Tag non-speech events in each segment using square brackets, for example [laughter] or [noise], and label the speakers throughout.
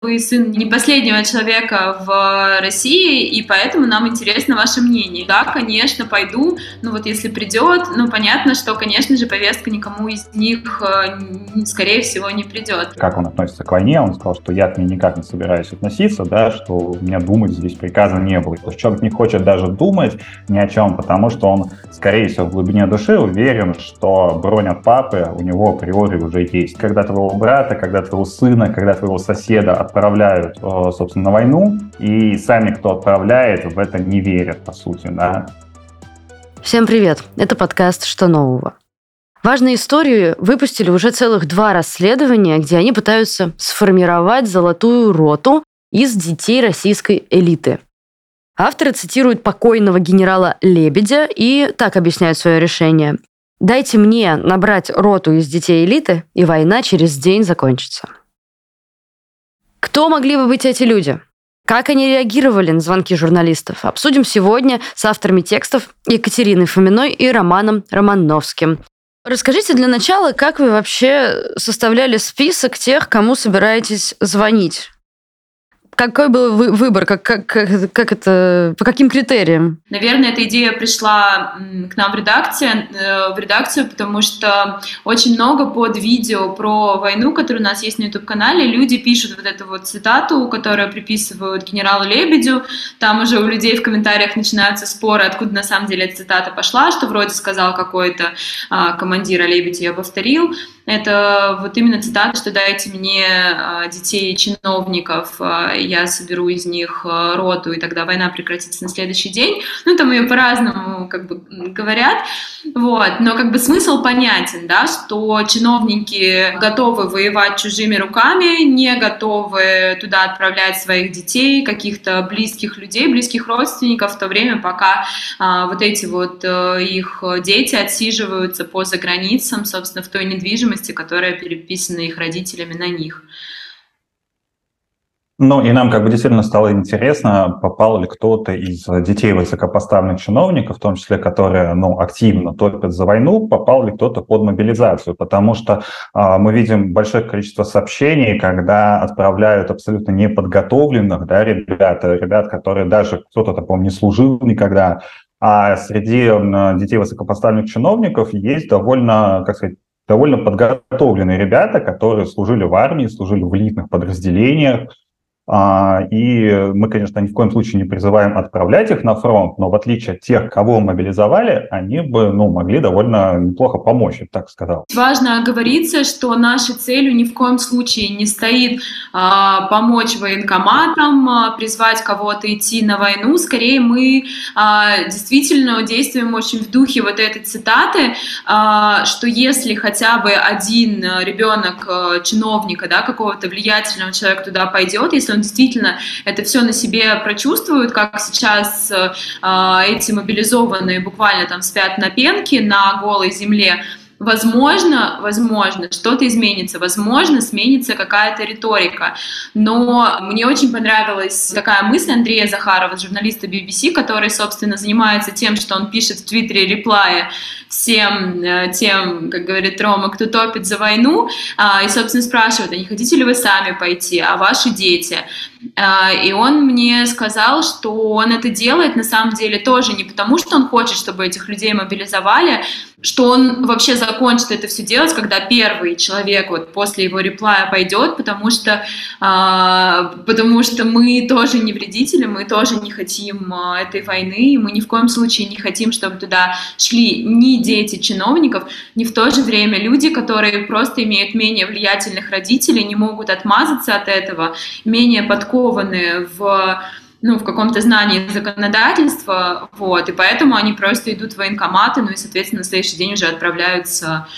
Speaker 1: вы сын не последнего человека в России, и поэтому нам интересно ваше мнение. Да, конечно, пойду, ну вот если придет, ну понятно, что, конечно же, повестка никому из них, э, скорее всего, не придет.
Speaker 2: Как он относится к войне? Он сказал, что я к ней никак не собираюсь относиться, да, что у меня думать здесь приказа не было. То есть человек не хочет даже думать ни о чем, потому что он, скорее всего, в глубине души уверен, что бронь от папы у него априори уже есть. Когда твоего брата, когда твоего сына, когда твоего соседа отправляют, э, собственно, на войну, и сами, кто отправляет, в это не верят, по сути, да.
Speaker 3: Всем привет! Это подкаст «Что нового?». Важные истории выпустили уже целых два расследования, где они пытаются сформировать золотую роту из детей российской элиты. Авторы цитируют покойного генерала Лебедя и так объясняют свое решение. «Дайте мне набрать роту из детей элиты, и война через день закончится». Кто могли бы быть эти люди? Как они реагировали на звонки журналистов? Обсудим сегодня с авторами текстов Екатериной Фоминой и Романом Романовским. Расскажите для начала, как вы вообще составляли список тех, кому собираетесь звонить? Какой был выбор? Как, как, как, это, по каким критериям?
Speaker 1: Наверное, эта идея пришла к нам в, редакцию, э, в редакцию, потому что очень много под видео про войну, которое у нас есть на YouTube-канале, люди пишут вот эту вот цитату, которую приписывают генералу Лебедю. Там уже у людей в комментариях начинаются споры, откуда на самом деле эта цитата пошла, что вроде сказал какой-то а, командир, а Лебедь ее повторил это вот именно цитата, что дайте мне а, детей чиновников, а, я соберу из них а, роту, и тогда война прекратится на следующий день. Ну, там ее по-разному как бы говорят, вот, но как бы смысл понятен, да, что чиновники готовы воевать чужими руками, не готовы туда отправлять своих детей, каких-то близких людей, близких родственников, в то время, пока а, вот эти вот а, их дети отсиживаются по заграницам, собственно, в той недвижимости, недвижимости, которая переписана их родителями на них.
Speaker 2: Ну, и нам как бы действительно стало интересно, попал ли кто-то из детей высокопоставленных чиновников, в том числе, которые, ну, активно топят за войну, попал ли кто-то под мобилизацию, потому что а, мы видим большое количество сообщений, когда отправляют абсолютно неподготовленных, да, ребят, ребят, которые даже кто-то, по-моему, не служил никогда, а среди детей высокопоставленных чиновников есть довольно, как сказать, довольно подготовленные ребята, которые служили в армии, служили в элитных подразделениях, и мы, конечно, ни в коем случае не призываем отправлять их на фронт, но в отличие от тех, кого мобилизовали, они бы ну, могли довольно неплохо помочь, я так сказал.
Speaker 1: Важно оговориться, что нашей целью ни в коем случае не стоит а, помочь военкоматам, а, призвать кого-то идти на войну. Скорее, мы а, действительно действуем очень в духе вот этой цитаты, а, что если хотя бы один ребенок а, чиновника, да, какого-то влиятельного человека туда пойдет, если он действительно это все на себе прочувствует, как сейчас э, эти мобилизованные буквально там спят на пенке на голой земле, Возможно, возможно, что-то изменится, возможно, сменится какая-то риторика. Но мне очень понравилась такая мысль Андрея Захарова, журналиста BBC, который, собственно, занимается тем, что он пишет в Твиттере реплая всем э, тем, как говорит Рома, кто топит за войну, а, и, собственно, спрашивает, а не хотите ли вы сами пойти, а ваши дети? А, и он мне сказал, что он это делает на самом деле тоже не потому, что он хочет, чтобы этих людей мобилизовали, что он вообще закончит это все делать, когда первый человек вот после его реплая пойдет, потому что, а, потому что мы тоже не вредители, мы тоже не хотим а, этой войны, и мы ни в коем случае не хотим, чтобы туда шли ни дети чиновников, ни в то же время люди, которые просто имеют менее влиятельных родителей, не могут отмазаться от этого, менее подкованы в ну, в каком-то знании законодательства, вот, и поэтому они просто идут в военкоматы, ну и, соответственно, на следующий день уже отправляются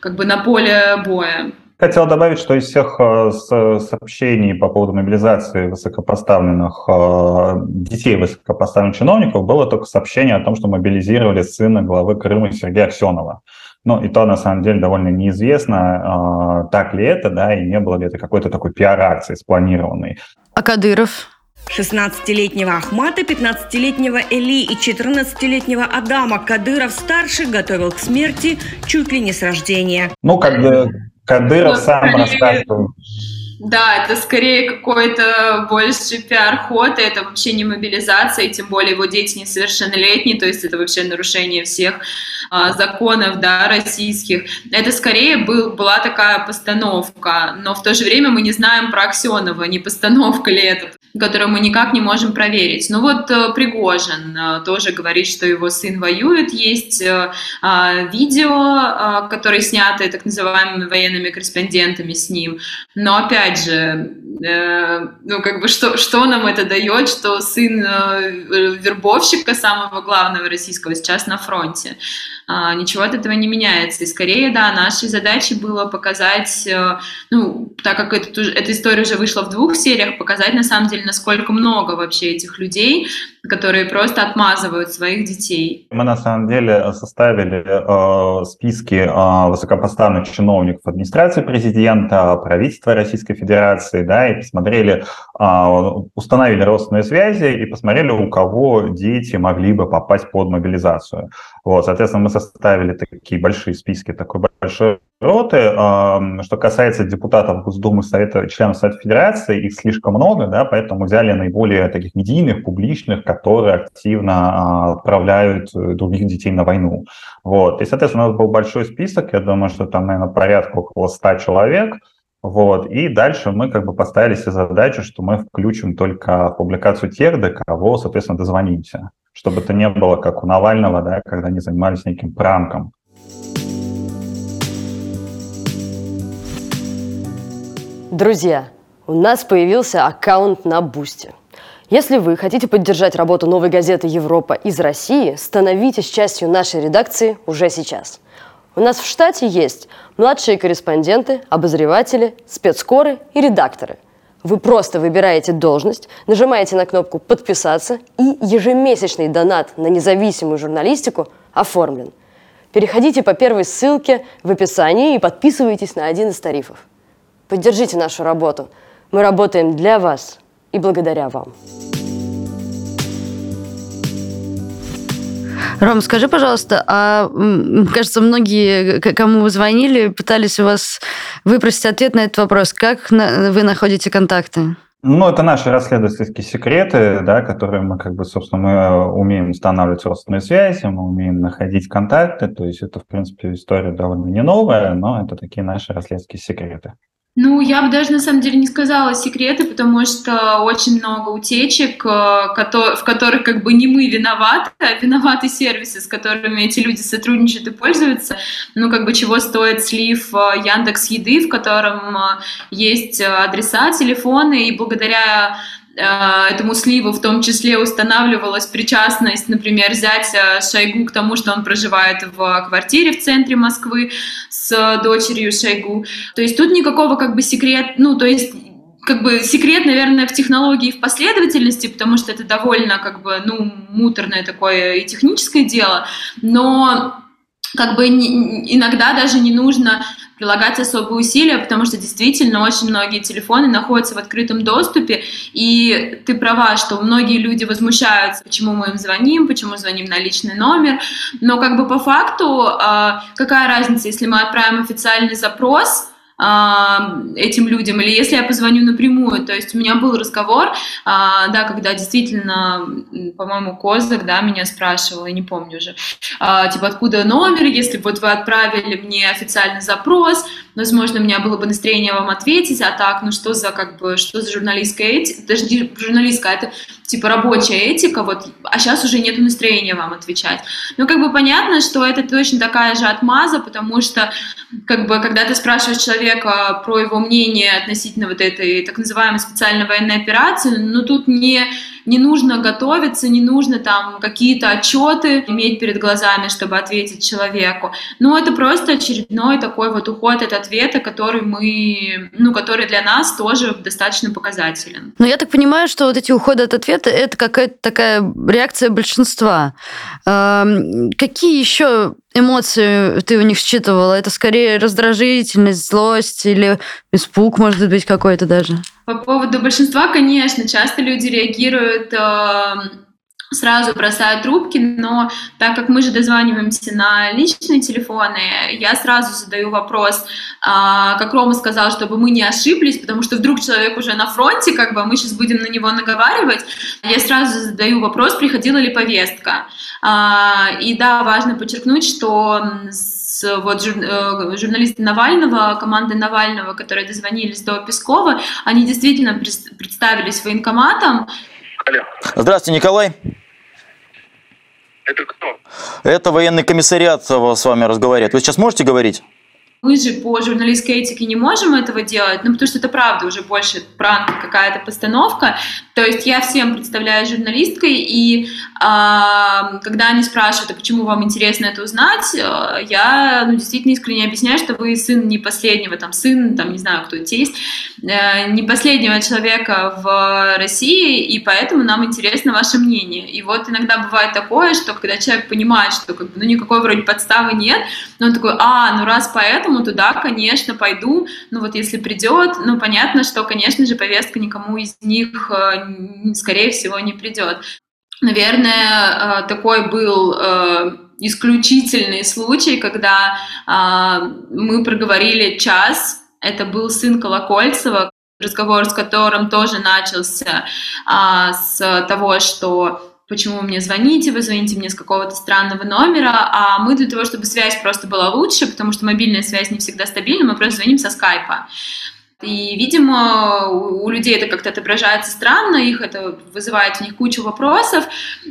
Speaker 1: как бы на поле боя.
Speaker 2: Хотел добавить, что из всех э, сообщений по поводу мобилизации высокопоставленных э, детей высокопоставленных чиновников было только сообщение о том, что мобилизировали сына главы Крыма Сергея Аксенова. Ну, и то, на самом деле, довольно неизвестно, э, так ли это, да, и не было ли это какой-то такой пиар-акции спланированной.
Speaker 3: А Кадыров?
Speaker 4: 16-летнего Ахмата, 15-летнего Эли и 14-летнего Адама Кадыров-старший готовил к смерти чуть ли не с рождения.
Speaker 2: Ну, как бы Кадыров сам рассказывал.
Speaker 1: Да, это скорее какой-то больше пиар-ход, это вообще не мобилизация, и тем более его дети несовершеннолетние, то есть это вообще нарушение всех а, законов да, российских. Это скорее был, была такая постановка, но в то же время мы не знаем про Аксенова, не постановка ли это, которую мы никак не можем проверить. Ну вот э, Пригожин э, тоже говорит, что его сын воюет, есть э, а, видео, которые сняты так называемыми военными корреспондентами с ним, но опять же, ну, как бы, что, что нам это дает, что сын вербовщика самого главного российского сейчас на фронте. А, ничего от этого не меняется. И скорее, да, нашей задачей было показать, ну, так как это, эта история уже вышла в двух сериях, показать на самом деле, насколько много вообще этих людей, которые просто отмазывают своих детей.
Speaker 2: Мы на самом деле составили э, списки э, высокопоставленных чиновников администрации президента, правительства Российской Федерации, да, и посмотрели, э, установили родственные связи и посмотрели, у кого дети могли бы попасть под мобилизацию. Вот, соответственно, мы составили такие большие списки такой большой роты. Что касается депутатов Госдумы, Совета, членов Совета Федерации, их слишком много, да, поэтому взяли наиболее таких медийных, публичных, которые активно а, отправляют э, других детей на войну. Вот. И, соответственно, у нас был большой список, я думаю, что там, наверное, порядка около 100 человек, вот. И дальше мы как бы поставили себе задачу, что мы включим только публикацию тех, до кого, соответственно, дозвонимся. Чтобы это не было как у Навального, да, когда они занимались неким пранком.
Speaker 3: Друзья, у нас появился аккаунт на Boosty. Если вы хотите поддержать работу новой газеты «Европа» из России, становитесь частью нашей редакции уже сейчас – у нас в штате есть младшие корреспонденты, обозреватели, спецкоры и редакторы. Вы просто выбираете должность, нажимаете на кнопку «Подписаться» и ежемесячный донат на независимую журналистику оформлен. Переходите по первой ссылке в описании и подписывайтесь на один из тарифов. Поддержите нашу работу. Мы работаем для вас и благодаря вам. Ром, скажи, пожалуйста, а кажется, многие, кому вы звонили, пытались у вас выпросить ответ на этот вопрос. Как вы находите контакты?
Speaker 2: Ну, это наши расследовательские секреты, да, которые мы, как бы, собственно, мы умеем устанавливать родственные связи, мы умеем находить контакты, то есть это, в принципе, история довольно не новая, но это такие наши расследовательские секреты.
Speaker 1: Ну, я бы даже на самом деле не сказала секреты, потому что очень много утечек, э, в которых как бы не мы виноваты, а виноваты сервисы, с которыми эти люди сотрудничают и пользуются. Ну, как бы чего стоит слив э, Яндекс Еды, в котором э, есть адреса, телефоны, и благодаря этому сливу в том числе устанавливалась причастность, например, взять Шойгу к тому, что он проживает в квартире в центре Москвы с дочерью Шойгу. То есть тут никакого как бы секрет, ну, то есть как бы секрет, наверное, в технологии в последовательности, потому что это довольно как бы, ну, муторное такое и техническое дело, но как бы иногда даже не нужно прилагать особые усилия, потому что действительно очень многие телефоны находятся в открытом доступе, и ты права, что многие люди возмущаются, почему мы им звоним, почему звоним на личный номер, но как бы по факту а, какая разница, если мы отправим официальный запрос, этим людям, или если я позвоню напрямую. То есть у меня был разговор, а, да, когда действительно, по-моему, Козак, да, меня спрашивал, я не помню уже, а, типа, откуда номер, если вот вы отправили мне официальный запрос, возможно, у меня было бы настроение вам ответить, а так, ну что за, как бы, что за журналистская этика, даже не журналистская, это типа рабочая этика, вот, а сейчас уже нет настроения вам отвечать. Ну, как бы понятно, что это точно такая же отмаза, потому что, как бы, когда ты спрашиваешь человека про его мнение относительно вот этой так называемой специальной военной операции, ну, тут не не нужно готовиться, не нужно там какие-то отчеты иметь перед глазами, чтобы ответить человеку. Но это просто очередной такой вот уход от ответа, который мы, ну, который для нас тоже достаточно показателен.
Speaker 3: Но я так понимаю, что вот эти уходы от ответа это какая-то такая реакция большинства. Какие еще эмоции ты у них считывала? Это скорее раздражительность, злость или испуг, может быть, какой-то даже?
Speaker 1: По поводу большинства, конечно, часто люди реагируют э, сразу бросают трубки, но так как мы же дозваниваемся на личные телефоны, я сразу задаю вопрос, а, как Рома сказал, чтобы мы не ошиблись, потому что вдруг человек уже на фронте, как бы а мы сейчас будем на него наговаривать, я сразу задаю вопрос, приходила ли повестка. А, и да, важно подчеркнуть, что с, вот жур, э, журналисты Навального, команды Навального, которые дозвонились до Пескова, они действительно представились военкоматом.
Speaker 5: Алло. Здравствуйте, Николай.
Speaker 6: Это кто?
Speaker 5: Это военный комиссариат с вами разговаривает. Вы сейчас можете говорить?
Speaker 1: Мы же по журналистской этике не можем этого делать, ну, потому что это правда уже больше пранк, какая-то постановка. То есть я всем представляю журналисткой, и э, когда они спрашивают, а почему вам интересно это узнать, э, я ну, действительно искренне объясняю, что вы сын не последнего, там, сын, там, не знаю, кто тесть, э, не последнего человека в России, и поэтому нам интересно ваше мнение. И вот иногда бывает такое, что когда человек понимает, что как бы, ну, никакой вроде подставы нет, но он такой, а, ну раз поэтому, туда, конечно, пойду. Ну вот если придет, ну понятно, что, конечно же, повестка никому из них, э, скорее всего, не придет. Наверное, э, такой был э, исключительный случай, когда мы проговорили час. Это был сын Колокольцева, разговор с которым тоже начался с того, что почему вы мне звоните, вы звоните мне с какого-то странного номера, а мы для того, чтобы связь просто была лучше, потому что мобильная связь не всегда стабильна, мы просто звоним со скайпа. И, видимо, у людей это как-то отображается странно, их это вызывает в них кучу вопросов.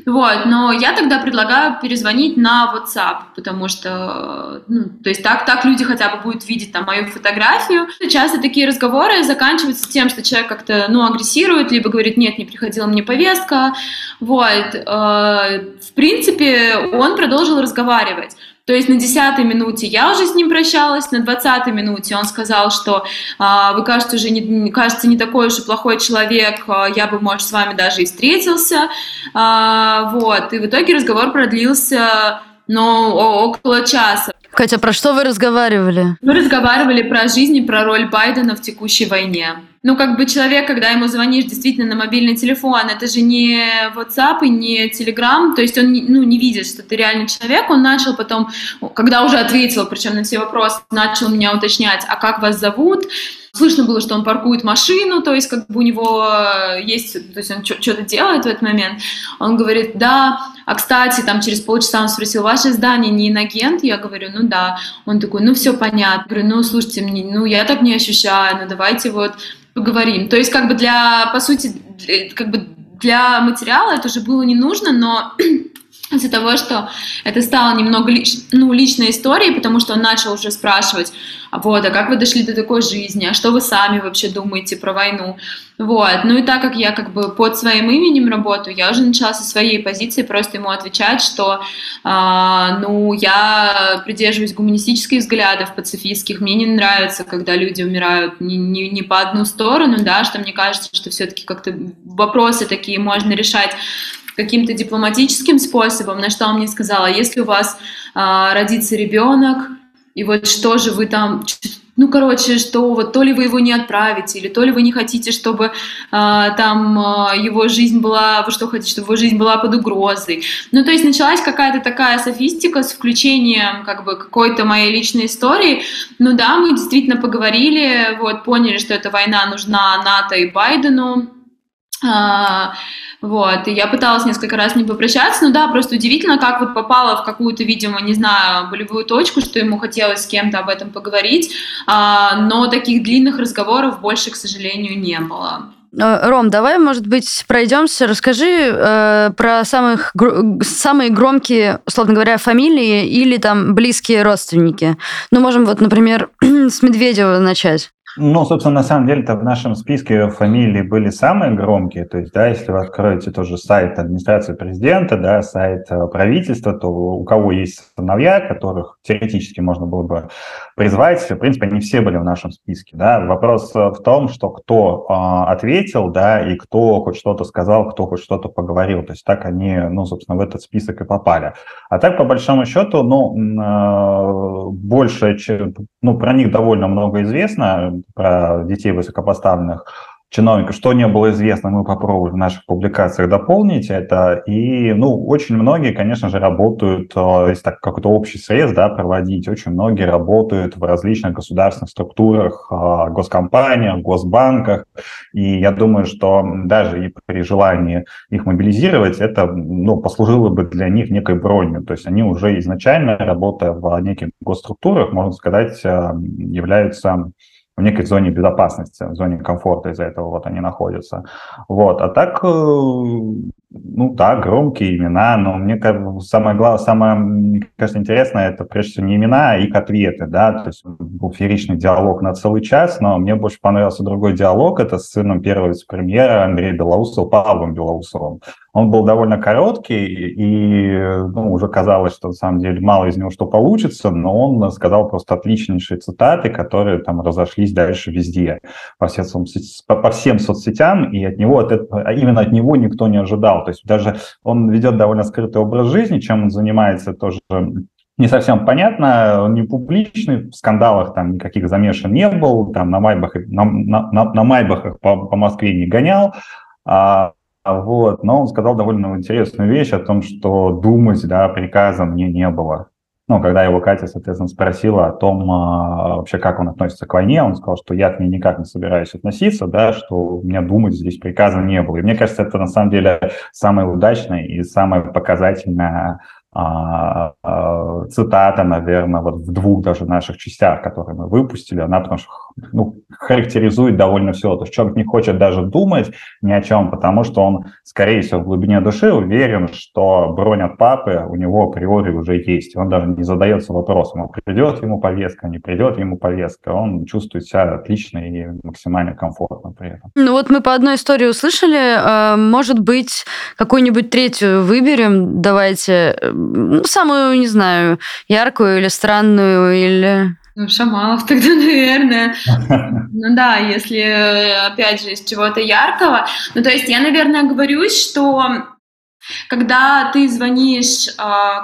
Speaker 1: Вот. Но я тогда предлагаю перезвонить на WhatsApp, потому что, ну, то есть так, так люди хотя бы будут видеть там мою фотографию. Часто такие разговоры заканчиваются тем, что человек как-то, ну, агрессирует, либо говорит, нет, не приходила мне повестка. Вот. Э, в принципе, он продолжил разговаривать. То есть на десятой минуте я уже с ним прощалась, на двадцатой минуте он сказал, что а, вы, кажется, уже не, кажется, не такой уж и плохой человек, а, я бы, может, с вами даже и встретился. А, вот. И в итоге разговор продлился но около часа.
Speaker 3: Катя, про что вы разговаривали?
Speaker 1: Мы разговаривали про жизнь и про роль Байдена в текущей войне. Ну, как бы человек, когда ему звонишь действительно на мобильный телефон, это же не WhatsApp и не Telegram, то есть он ну, не видит, что ты реальный человек, он начал потом, когда уже ответил, причем на все вопросы, начал меня уточнять, а как вас зовут, Слышно было, что он паркует машину, то есть как бы у него э, есть, то есть он что-то делает в этот момент. Он говорит, да, а кстати, там через полчаса он спросил, ваше здание не инагент? Я говорю, ну да. Он такой, ну все понятно. Я говорю, ну слушайте, мне, ну я так не ощущаю, ну давайте вот поговорим. То есть как бы для, по сути, для, как бы для материала это уже было не нужно, но из-за того, что это стало немного лич, ну, личной историей, потому что он начал уже спрашивать, а вот, а как вы дошли до такой жизни, а что вы сами вообще думаете про войну, вот, ну и так как я как бы под своим именем работаю, я уже начала со своей позиции просто ему отвечать, что, э, ну, я придерживаюсь гуманистических взглядов пацифистских, мне не нравится, когда люди умирают не, не, не по одну сторону, да, что мне кажется, что все-таки как-то вопросы такие можно решать каким-то дипломатическим способом, на что он мне сказал, а если у вас а, родится ребенок, и вот что же вы там, ну, короче, что вот то ли вы его не отправите, или то ли вы не хотите, чтобы а, там а, его жизнь была, вы что хотите, чтобы его жизнь была под угрозой. Ну, то есть началась какая-то такая софистика с включением как бы какой-то моей личной истории. Ну да, мы действительно поговорили, вот, поняли, что эта война нужна НАТО и Байдену. А, вот, и я пыталась несколько раз не попрощаться, но да, просто удивительно, как вот попала в какую-то, видимо, не знаю, болевую точку, что ему хотелось с кем-то об этом поговорить, а, но таких длинных разговоров больше, к сожалению, не было.
Speaker 3: Э, Ром, давай, может быть, пройдемся. Расскажи э, про самых, гр... самые громкие, условно говоря, фамилии или там близкие родственники. Ну, можем вот, например, [clears throat] с Медведева начать.
Speaker 2: Ну, собственно, на самом деле-то в нашем списке фамилии были самые громкие. То есть, да, если вы откроете тоже сайт администрации президента, да, сайт э, правительства, то у кого есть сыновья, которых теоретически можно было бы призвать, в принципе, они все были в нашем списке. Да. Вопрос в том, что кто э, ответил, да, и кто хоть что-то сказал, кто хоть что-то поговорил. То есть так они, ну, собственно, в этот список и попали. А так, по большому счету, ну, э, больше, ну, про них довольно много известно, про детей высокопоставленных, чиновников. Что не было известно, мы попробовали в наших публикациях дополнить это. И, ну, очень многие, конечно же, работают, э, если так какой-то общий срез, да, проводить, очень многие работают в различных государственных структурах, э, госкомпаниях, госбанках. И я думаю, что даже и при желании их мобилизировать, это, ну, послужило бы для них некой бронью. То есть они уже изначально, работая в неких госструктурах, можно сказать, э, являются в некой зоне безопасности, в зоне комфорта из-за этого вот они находятся. Вот. А так, э, ну да, громкие имена, но мне кажется, самое главное, самое, мне кажется, интересное, это прежде всего не имена, а их ответы, да, то есть был фееричный диалог на целый час, но мне больше понравился другой диалог, это с сыном первого вице-премьера Андрея Белоусова, Павлом Белоусовым. Он был довольно короткий, и ну, уже казалось, что на самом деле мало из него что получится, но он сказал просто отличнейшие цитаты, которые там разошлись дальше везде, по всем, по всем соцсетям, и от него, от именно от него никто не ожидал. То есть даже он ведет довольно скрытый образ жизни, чем он занимается тоже не совсем понятно, он не публичный, в скандалах там никаких замешан не был, там на майбахах, на, на, на майбахах по, по Москве не гонял, а, вот, но он сказал довольно интересную вещь о том, что думать, да, приказа мне не было. Ну, когда его Катя, соответственно, спросила о том, а, вообще, как он относится к войне, он сказал, что я к ней никак не собираюсь относиться, да, что у меня думать здесь приказа не было. И мне кажется, это на самом деле самое удачное и самое показательное а, а, цитата, наверное, вот в двух даже наших частях, которые мы выпустили, она потому что ну, характеризует довольно все. То есть человек не хочет даже думать ни о чем, потому что он, скорее всего, в глубине души уверен, что бронь от папы у него априори уже есть. Он даже не задается вопросом, придет ему повестка, не придет ему повестка. Он чувствует себя отлично и максимально комфортно при этом.
Speaker 3: Ну вот мы по одной истории услышали. А, может быть, какую-нибудь третью выберем? Давайте э, ну, самую, не знаю, яркую или странную, или...
Speaker 1: Ну, Шамалов тогда, [laughs] наверное. [laughs] Ну да, если, опять же, из чего-то яркого. Ну, то есть я, наверное, говорю, что когда ты звонишь э,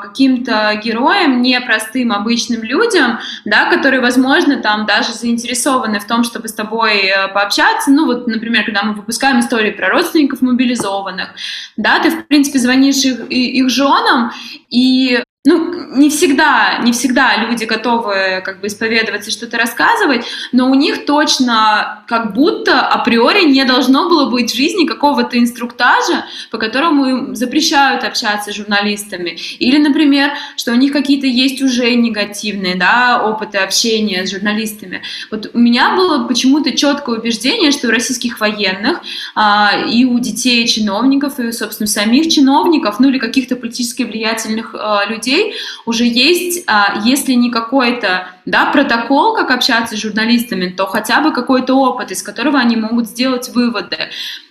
Speaker 1: каким-то героям, непростым обычным людям, да, которые, возможно, там даже заинтересованы в том, чтобы с тобой э, пообщаться, ну вот, например, когда мы выпускаем истории про родственников мобилизованных, да, ты, в принципе, звонишь их, их женам, и ну, не всегда, не всегда люди готовы как бы исповедоваться, что-то рассказывать, но у них точно как будто априори не должно было быть в жизни какого-то инструктажа, по которому им запрещают общаться с журналистами. Или, например, что у них какие-то есть уже негативные да, опыты общения с журналистами. Вот у меня было почему-то четкое убеждение, что у российских военных а, и у детей чиновников, и, собственно, самих чиновников, ну или каких-то политически влиятельных а, людей, людей уже есть, а, если не какой-то да, протокол, как общаться с журналистами, то хотя бы какой-то опыт, из которого они могут сделать выводы.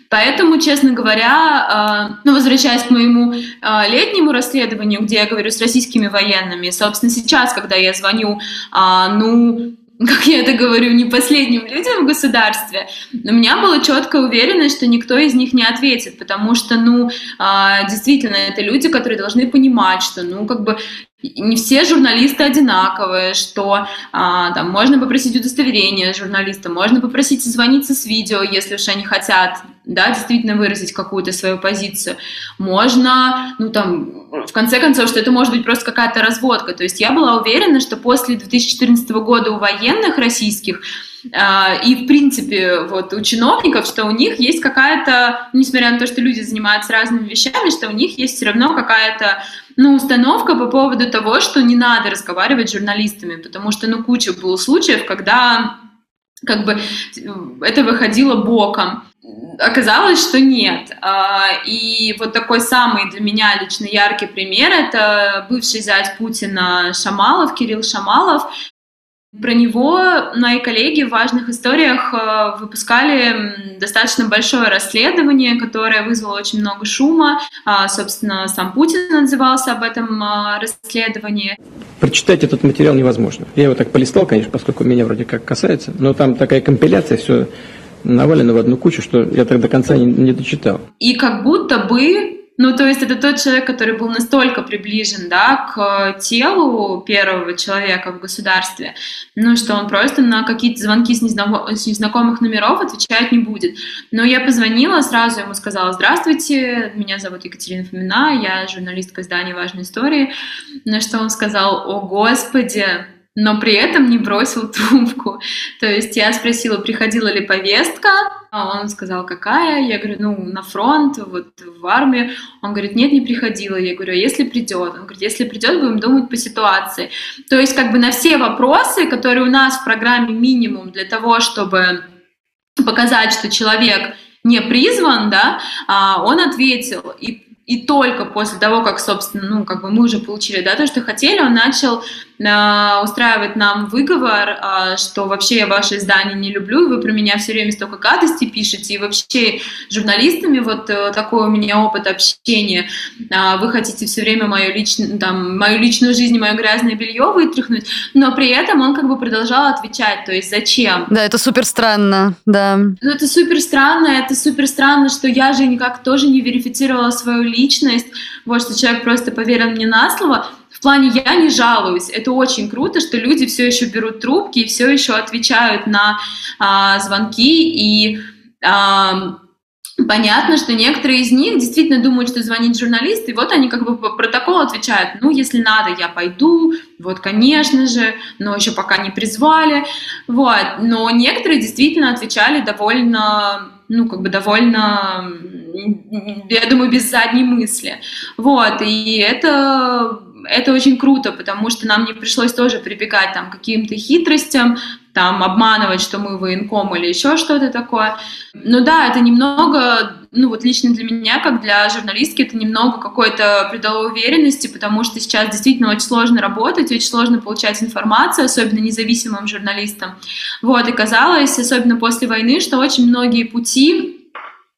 Speaker 1: Поэтому, честно говоря, а, ну, возвращаясь к моему а, летнему расследованию, где я говорю с российскими военными, собственно, сейчас, когда я звоню, ну, [laughs] как я это говорю, не последним людям в государстве, у меня была четкая уверенность, что никто из них не ответит, потому что, ну, а, действительно, это люди, которые должны понимать, что, ну, как бы не все журналисты одинаковые, что а, там можно попросить удостоверение журналиста, можно попросить созвониться с видео, если уж они хотят, да, действительно выразить какую-то свою позицию. Можно, ну там, в конце концов, что это может быть просто какая-то разводка. То есть я была уверена, что после 2014 года у военных российских а, и, в принципе, вот у чиновников, что у них есть какая-то, несмотря на то, что люди занимаются разными вещами, что у них есть все равно какая-то ну, установка по поводу того, что не надо разговаривать с журналистами, потому что, ну, куча было случаев, когда как бы это выходило боком. Оказалось, что нет. А, и вот такой самый для меня лично яркий пример – это бывший зять Путина Шамалов, Кирилл Шамалов, про него мои коллеги в важных историях э, выпускали достаточно большое расследование, которое вызвало очень много шума. А, собственно, сам Путин отзывался об этом а, расследовании.
Speaker 6: Прочитать этот материал невозможно. Я его так полистал, конечно, поскольку меня вроде как касается, но там такая компиляция, все навалено в одну кучу, что я так до конца не, не дочитал.
Speaker 1: И как будто бы Ну, то есть это тот человек, который был настолько приближен, да, к телу первого человека в государстве, ну, что он просто на какие-то звонки с, незнаком- с незнакомых номеров отвечать не будет. Но я позвонила, сразу ему сказала, здравствуйте, меня зовут Екатерина Фомина, я журналистка издания «Важные истории», на что он сказал, о, Господи, но при этом не бросил трубку. [laughs] То есть я спросила, приходила ли повестка, а он сказал, какая? Я говорю, ну, на фронт, вот в армию. Он говорит, нет, не приходила. Я говорю, а если придет? Он говорит, если придет, будем думать по ситуации. То есть как бы на все вопросы, которые у нас в программе минимум для того, чтобы показать, что человек не призван, да, а, он ответил. И и только после того, как, собственно, ну, как бы мы уже получили, да, то, что хотели, он начал устраивать нам выговор, э, что вообще я ваше издание не люблю, и вы про меня все время столько гадостей пишете, и вообще журналистами вот э, такой у меня опыт общения, э, вы хотите все время мою, личную, там, мою личную жизнь, мое грязное белье вытряхнуть, но при этом он как бы продолжал отвечать, то есть зачем?
Speaker 3: Да, это супер странно, да.
Speaker 1: Ну, это супер странно, это супер странно, что я же никак тоже не верифицировала свою личность, вот что человек просто поверил мне на слово. Плане я не жалуюсь. Это очень круто, что люди все еще берут трубки и все еще отвечают на а, звонки и а, Понятно, что некоторые из них действительно думают, что звонит журналист, и вот они как бы по протоколу отвечают, ну, если надо, я пойду, вот, конечно же, но еще пока не призвали, вот. Но некоторые действительно отвечали довольно ну, как бы довольно, я думаю, без задней мысли. Вот, и это, это очень круто, потому что нам не пришлось тоже прибегать там, каким-то хитростям, там, обманывать, что мы военком или еще что-то такое. Ну да, это немного, ну вот лично для меня, как для журналистки, это немного какой-то придало уверенности, потому что сейчас действительно очень сложно работать, очень сложно получать информацию, особенно независимым журналистам. Вот, и казалось, особенно после войны, что очень многие пути,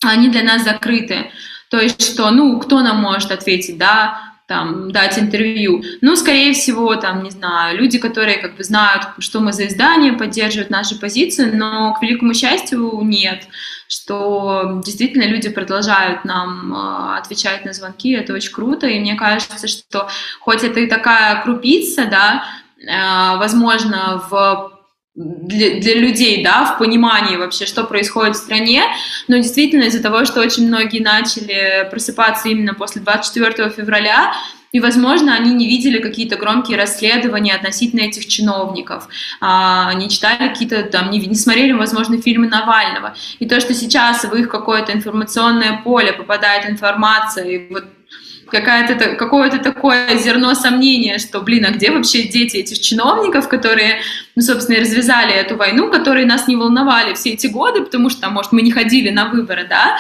Speaker 1: они для нас закрыты. То есть, что, ну, кто нам может ответить, да, там, дать интервью. Ну, скорее всего, там, не знаю, люди, которые как бы знают, что мы за издание, поддерживают наши позиции, но, к великому счастью, нет. Что действительно люди продолжают нам э, отвечать на звонки, это очень круто, и мне кажется, что хоть это и такая крупица, да, э, возможно, в для, для людей, да, в понимании вообще, что происходит в стране, но действительно из-за того, что очень многие начали просыпаться именно после 24 февраля, и, возможно, они не видели какие-то громкие расследования относительно этих чиновников, а, не читали какие-то там, не, не смотрели, возможно, фильмы Навального. И то, что сейчас в их какое-то информационное поле попадает информация, и вот какое-то такое зерно сомнения, что, блин, а где вообще дети этих чиновников, которые, ну, собственно, развязали эту войну, которые нас не волновали все эти годы, потому что, может, мы не ходили на выборы, да,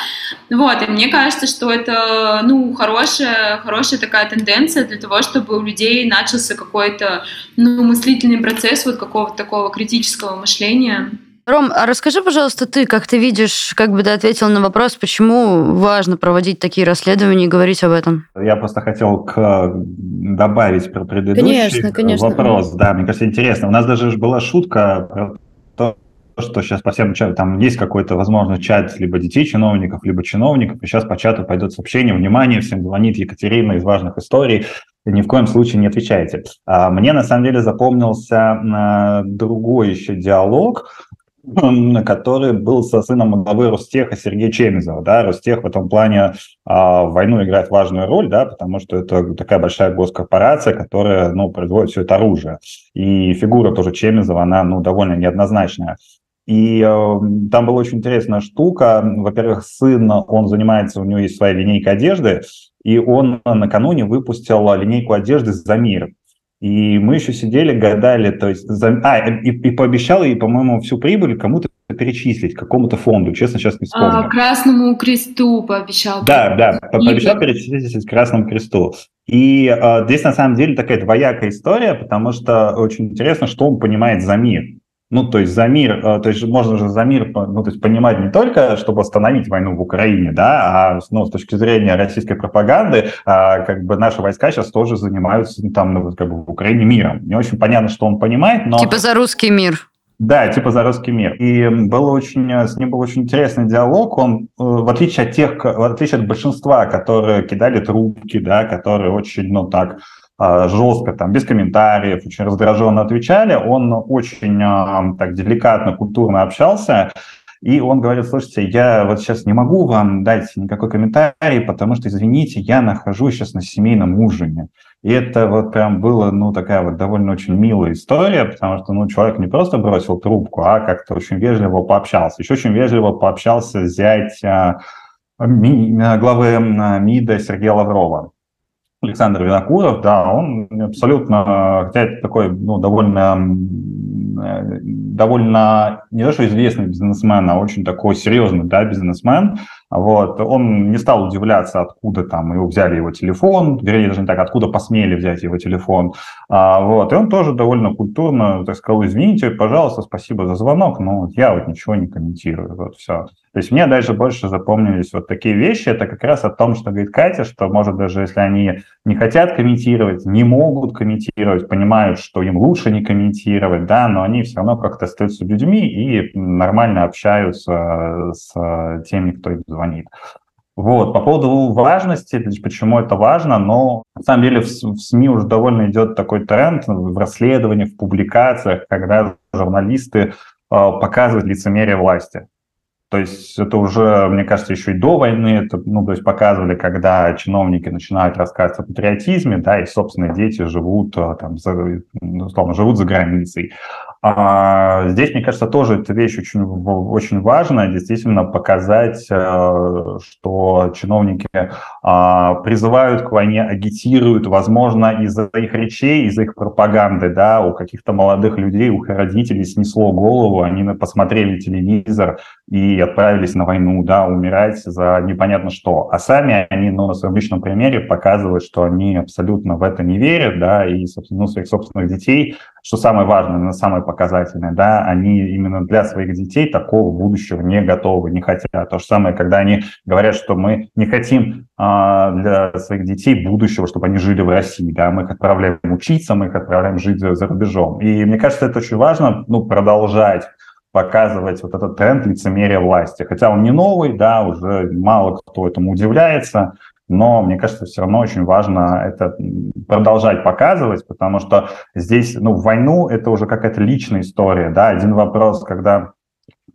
Speaker 1: вот, и мне кажется, что это, ну, хорошая, хорошая такая тенденция для того, чтобы у людей начался какой-то, ну, мыслительный процесс вот какого-то такого критического мышления.
Speaker 3: Ром, а расскажи, пожалуйста, ты, как ты видишь, как бы ты ответил на вопрос, почему важно проводить такие расследования и говорить об этом?
Speaker 2: Я просто хотел к... добавить про предыдущий
Speaker 3: конечно, конечно.
Speaker 2: вопрос. Да, мне кажется, интересно. У нас даже была шутка про то, что сейчас по всем чатам, там есть какой-то, возможно, чат либо детей чиновников, либо чиновников, и сейчас по чату пойдет сообщение, внимание, всем звонит Екатерина из важных историй, ни в коем случае не отвечайте. А мне, на самом деле, запомнился а, другой еще диалог, [laughs] который был со сыном главы Ростеха Сергея Чемизова. Да? Ростех в этом плане а, в войну играет важную роль, да, потому что это такая большая госкорпорация, которая ну, производит все это оружие. И фигура тоже Чемизова, она ну, довольно неоднозначная. И э, там была очень интересная штука. Во-первых, сын, он занимается, у него есть своя линейка одежды, и он накануне выпустил линейку одежды «За мир». И мы еще сидели, гадали, то есть, за... а, и, и пообещал ей, по-моему, всю прибыль кому-то перечислить, какому-то фонду, честно, сейчас не вспомню.
Speaker 1: А, Красному Кресту пообещал.
Speaker 2: Да, да, пообещал перечислить Красному Кресту. И а, здесь, на самом деле, такая двоякая история, потому что очень интересно, что он понимает за мир. Ну, то есть за мир, э, то есть можно же за мир ну, то есть понимать не только, чтобы остановить войну в Украине, да, а ну, с точки зрения российской пропаганды, а, как бы наши войска сейчас тоже занимаются ну, там, ну, как бы в Украине миром. Не очень понятно, что он понимает, но...
Speaker 3: Типа за русский мир.
Speaker 2: Да, типа за русский мир. И был очень, с ним был очень интересный диалог. Он, э, в отличие от тех, в отличие от большинства, которые кидали трубки, да, которые очень, ну так, жестко, там, без комментариев, очень раздраженно отвечали, он очень а, так деликатно, культурно общался, и он говорит, слушайте, я вот сейчас не могу вам дать никакой комментарий, потому что, извините, я нахожусь сейчас на семейном ужине. И это вот прям было, ну, такая вот довольно очень милая история, потому что, ну, человек не просто бросил трубку, а как-то очень вежливо пообщался. Еще очень вежливо пообщался зять а, главы МИДа Сергея Лаврова. Александр Винокуров, да, он абсолютно, хотя это такой, ну, довольно, э, довольно, не то что известный бизнесмен, а очень такой серьезный, да, бизнесмен, вот, он не стал удивляться, откуда там его взяли его телефон, вернее, даже не так, откуда посмели взять его телефон, а, вот, и он тоже довольно культурно, так сказал, извините, пожалуйста, спасибо за звонок, но я вот ничего не комментирую, вот, все. То есть мне дальше больше запомнились вот такие вещи. Это как раз о том, что говорит Катя, что, может, даже если они не хотят комментировать, не могут комментировать, понимают, что им лучше не комментировать, да, но они все равно как-то остаются людьми и нормально общаются с теми, кто им звонит. Вот, по поводу важности, почему это важно, но на самом деле в, в СМИ уже довольно идет такой тренд в расследованиях, в публикациях, когда журналисты э, показывают лицемерие власти. То есть это уже, мне кажется, еще и до войны, это, ну, то есть показывали, когда чиновники начинают рассказывать о патриотизме, да, и собственные дети живут, э, там, за, ну, условно, живут за границей. А здесь, мне кажется, тоже эта вещь очень, очень важна, действительно показать, э, что чиновники призывают к войне, агитируют, возможно, из-за их речей, из-за их пропаганды, да, у каких-то молодых людей, у их родителей снесло голову, они посмотрели телевизор и отправились на войну, да, умирать за непонятно что. А сами они, ну, на своем личном примере показывают, что они абсолютно в это не верят, да, и, собственно, ну, своих собственных детей что самое важное, самое показательное, да, они именно для своих детей такого будущего не готовы, не хотят. То же самое, когда они говорят, что мы не хотим а, для своих детей будущего, чтобы они жили в России, да, мы их отправляем учиться, мы их отправляем жить за, за рубежом. И мне кажется, это очень важно, ну, продолжать показывать вот этот тренд лицемерия власти. Хотя он не новый, да, уже мало кто этому удивляется, но мне кажется, все равно очень важно это продолжать показывать, потому что здесь, ну, войну это уже какая-то личная история, да, один вопрос, когда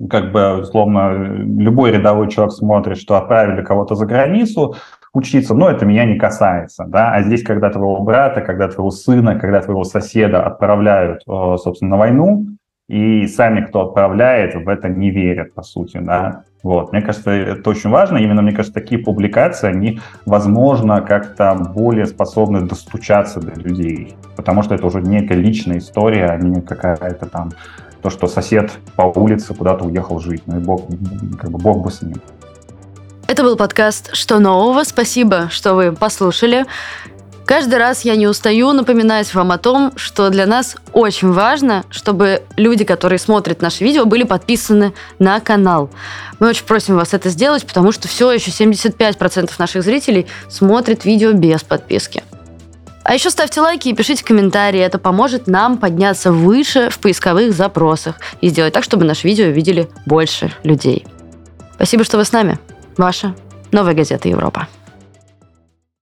Speaker 2: как бы, условно, любой рядовой человек смотрит, что отправили кого-то за границу учиться, но это меня не касается, да, а здесь, когда твоего брата, когда твоего сына, когда твоего соседа отправляют, собственно, на войну, и сами, кто отправляет, в это не верят, по сути, да. Вот. Мне кажется, это очень важно. Именно, мне кажется, такие публикации, они, возможно, как-то более способны достучаться до людей, потому что это уже некая личная история, а не какая-то там то, что сосед по улице куда-то уехал жить. Ну и бог, как бы бог бы с ним.
Speaker 3: Это был подкаст «Что нового?». Спасибо, что вы послушали. Каждый раз я не устаю напоминать вам о том, что для нас очень важно, чтобы люди, которые смотрят наши видео, были подписаны на канал. Мы очень просим вас это сделать, потому что все еще 75% наших зрителей смотрят видео без подписки. А еще ставьте лайки и пишите комментарии. Это поможет нам подняться выше в поисковых запросах и сделать так, чтобы наше видео видели больше людей. Спасибо, что вы с нами. Ваша Новая газета Европа.